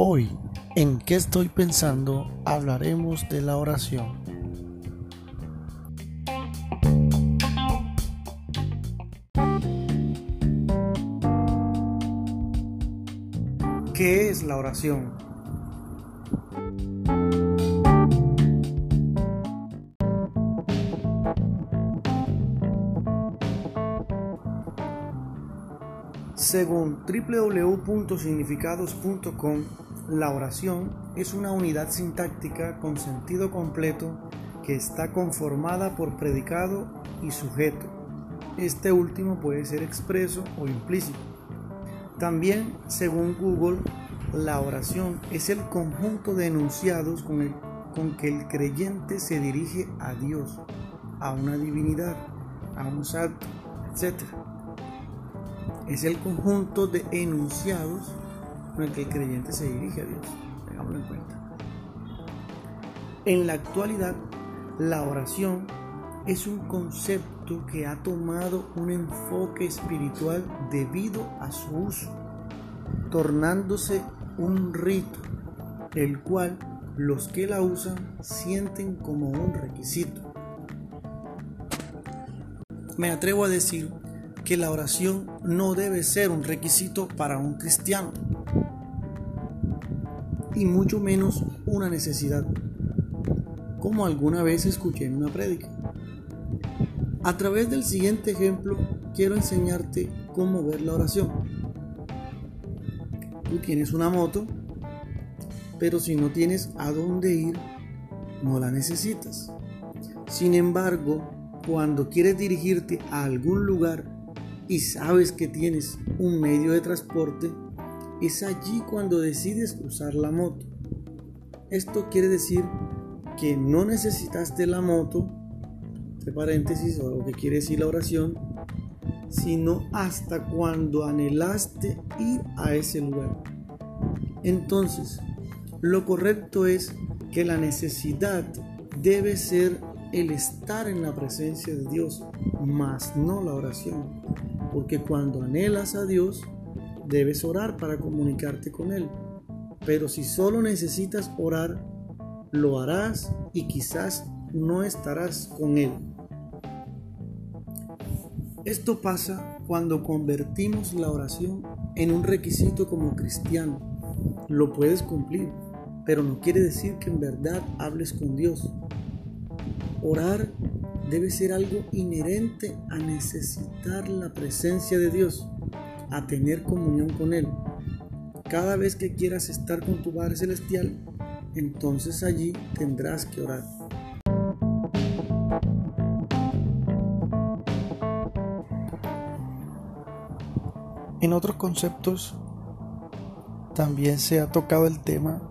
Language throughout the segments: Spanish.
Hoy, en qué estoy pensando, hablaremos de la oración. ¿Qué es la oración? Según www.significados.com, la oración es una unidad sintáctica con sentido completo que está conformada por predicado y sujeto. Este último puede ser expreso o implícito. También, según Google, la oración es el conjunto de enunciados con, con que el creyente se dirige a Dios, a una divinidad, a un santo, etc. Es el conjunto de enunciados con el que el creyente se dirige a Dios. Tengámoslo en cuenta. En la actualidad, la oración es un concepto que ha tomado un enfoque espiritual debido a su uso, tornándose un rito, el cual los que la usan sienten como un requisito. Me atrevo a decir que la oración no debe ser un requisito para un cristiano y mucho menos una necesidad, como alguna vez escuché en una prédica. A través del siguiente ejemplo quiero enseñarte cómo ver la oración. Tú tienes una moto, pero si no tienes a dónde ir, no la necesitas. Sin embargo, cuando quieres dirigirte a algún lugar y sabes que tienes un medio de transporte, es allí cuando decides usar la moto. Esto quiere decir que no necesitaste la moto, entre paréntesis, o lo que quiere decir la oración, sino hasta cuando anhelaste ir a ese lugar. Entonces, lo correcto es que la necesidad debe ser el estar en la presencia de Dios, más no la oración. Porque cuando anhelas a Dios, debes orar para comunicarte con Él. Pero si solo necesitas orar, lo harás y quizás no estarás con Él. Esto pasa cuando convertimos la oración en un requisito como cristiano. Lo puedes cumplir, pero no quiere decir que en verdad hables con Dios. Orar debe ser algo inherente a necesitar la presencia de Dios a tener comunión con Él. Cada vez que quieras estar con tu Padre Celestial, entonces allí tendrás que orar. En otros conceptos también se ha tocado el tema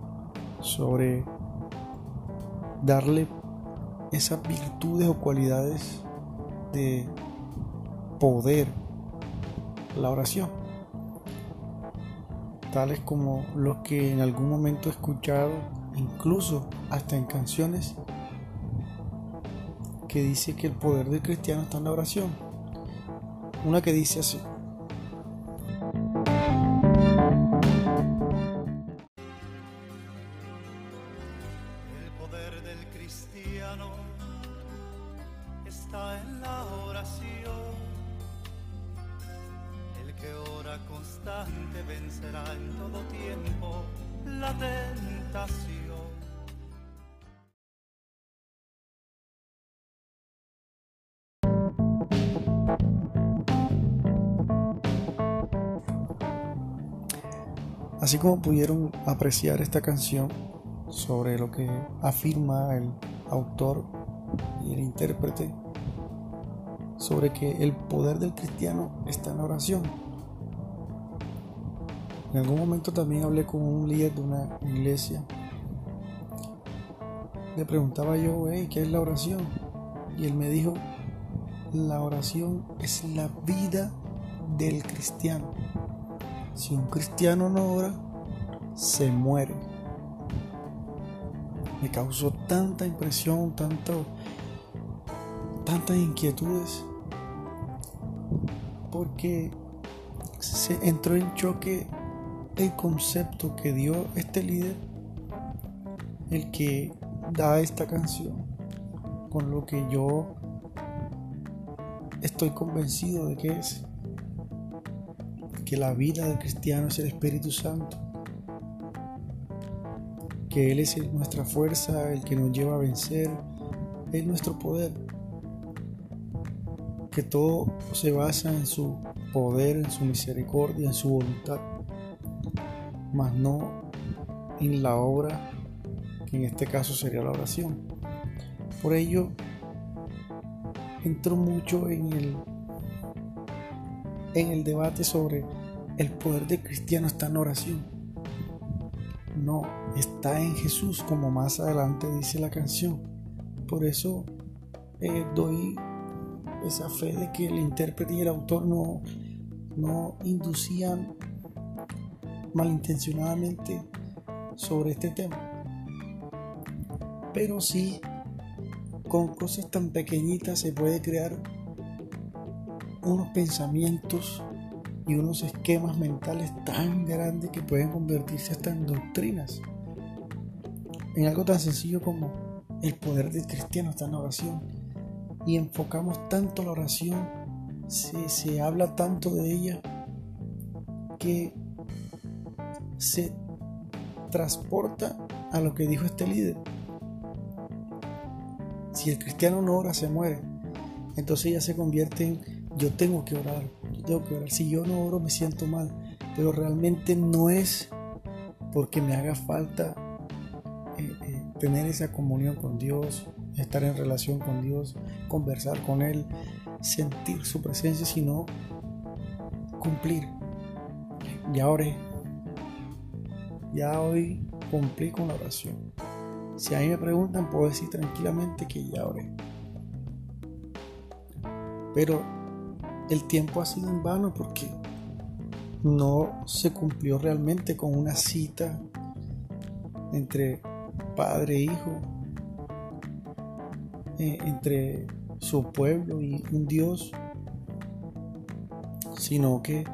sobre darle esas virtudes o cualidades de poder la oración, tales como los que en algún momento he escuchado, incluso hasta en canciones, que dice que el poder del cristiano está en la oración. Una que dice así. Vencerá en todo tiempo la tentación. Así como pudieron apreciar esta canción sobre lo que afirma el autor y el intérprete, sobre que el poder del cristiano está en la oración. En algún momento también hablé con un líder de una iglesia. Le preguntaba yo, ¿qué es la oración? Y él me dijo, la oración es la vida del cristiano. Si un cristiano no ora, se muere. Me causó tanta impresión, tanto, tantas inquietudes, porque se entró en choque el concepto que dio este líder, el que da esta canción, con lo que yo estoy convencido de que es que la vida del cristiano es el Espíritu Santo, que Él es nuestra fuerza, el que nos lleva a vencer, es nuestro poder, que todo se basa en su poder, en su misericordia, en su voluntad, mas no en la obra, que en este caso sería la oración. Por ello, entro mucho en el, en el debate sobre el poder del cristiano está en oración. No, está en Jesús, como más adelante dice la canción. Por eso eh, doy esa fe de que el intérprete y el autor no, no inducían malintencionadamente sobre este tema. Pero sí, con cosas tan pequeñitas se puede crear unos pensamientos y unos esquemas mentales tan grandes que pueden convertirse hasta en doctrinas. En algo tan sencillo como el poder del cristiano está en oración. Y enfocamos tanto la oración, se, se habla tanto de ella, que se transporta a lo que dijo este líder. Si el cristiano no ora, se muere. Entonces ya se convierte en yo tengo que orar, yo tengo que orar. Si yo no oro me siento mal, pero realmente no es porque me haga falta eh, eh, tener esa comunión con Dios, estar en relación con Dios, conversar con Él, sentir su presencia, sino cumplir. Ya oré, ya hoy cumplí con la oración. Si a mí me preguntan, puedo decir tranquilamente que ya oré. Pero el tiempo ha sido en vano porque no se cumplió realmente con una cita entre padre e hijo, eh, entre su pueblo y un Dios, sino que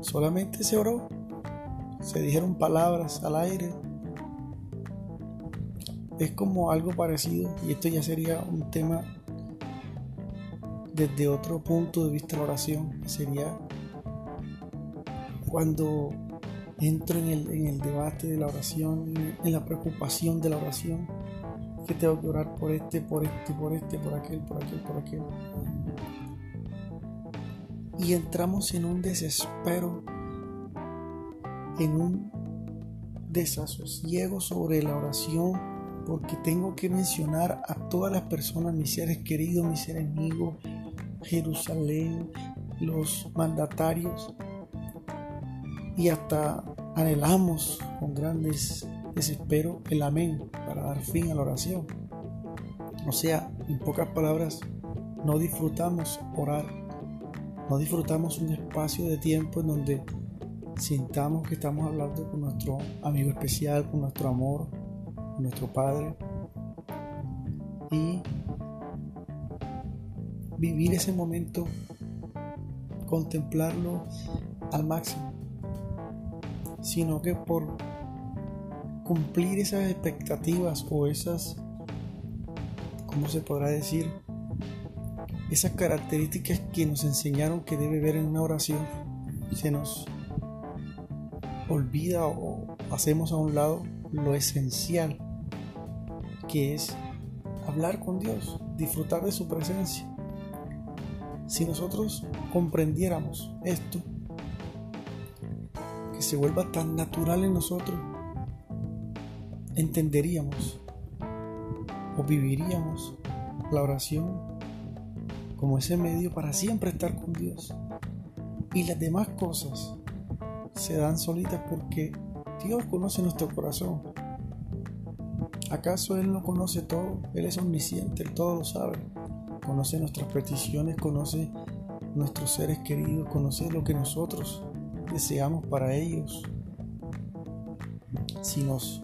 solamente se oró, se dijeron palabras al aire. Es como algo parecido, y esto ya sería un tema desde otro punto de vista la oración, sería cuando entro en el, debate de la oración, en la preocupación de la oración, que tengo que orar por este, por este, por este, por aquel, por aquel, por aquel. Y entramos en un desespero, en un desasosiego sobre la oración, porque tengo que mencionar a todas las personas, mis seres queridos, mis seres amigos, Jerusalén, los mandatarios y hasta anhelamos con grandes desespero el amén para dar fin a la oración. O sea, en pocas palabras, no disfrutamos orar, no disfrutamos un espacio de tiempo en donde sintamos que estamos hablando con nuestro amigo especial, con nuestro amor, con nuestro Padre. Y vivir ese momento, contemplarlo al máximo, sino que por cumplir esas expectativas o esas, ¿cómo se podrá decir? Esas características que nos enseñaron que debe ver en una oración, se nos olvida o hacemos a un lado lo esencial que es hablar con Dios, disfrutar de su presencia. Si nosotros comprendiéramos esto, que se vuelva tan natural en nosotros, entenderíamos o viviríamos la oración como ese medio para siempre estar con Dios. Y las demás cosas se dan solitas porque Dios conoce nuestro corazón. ¿Acaso Él no conoce todo? Él es omnisciente, Él todo lo sabe conoce nuestras peticiones, conoce nuestros seres queridos, conoce lo que nosotros deseamos para ellos. Si nos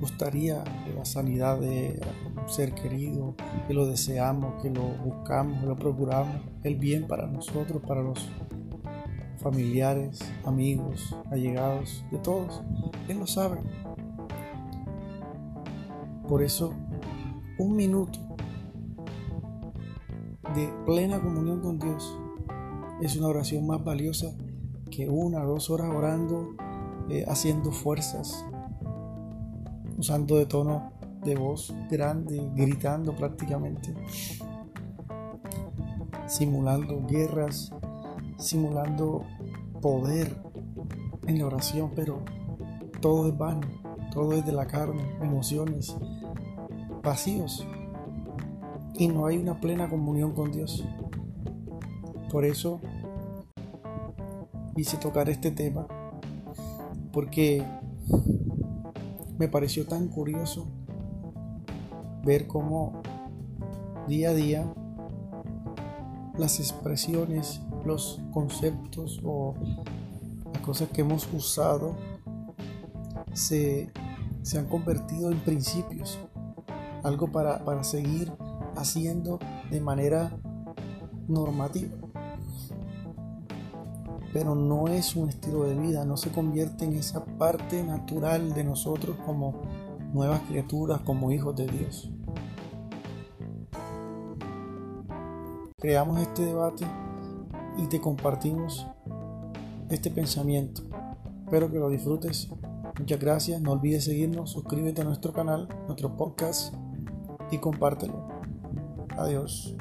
gustaría la sanidad de un ser querido, que lo deseamos, que lo buscamos, que lo procuramos, el bien para nosotros, para los familiares, amigos, allegados, de todos. Él lo sabe. Por eso, un minuto de plena comunión con Dios es una oración más valiosa que una o dos horas orando, eh, haciendo fuerzas, usando de tono de voz grande, gritando prácticamente, simulando guerras, simulando poder en la oración, pero todo es vano, todo es de la carne, emociones, vacíos. Y no hay una plena comunión con Dios. Por eso quise tocar este tema, porque me pareció tan curioso ver cómo día a día las expresiones, los conceptos o las cosas que hemos usado se, se han convertido en principios, algo para, para seguir haciendo de manera normativa. Pero no es un estilo de vida, no se convierte en esa parte natural de nosotros como nuevas criaturas, como hijos de Dios. Creamos este debate y te compartimos este pensamiento. Espero que lo disfrutes. Muchas gracias. No olvides seguirnos, suscríbete a nuestro canal, nuestro podcast y compártelo. Adiós.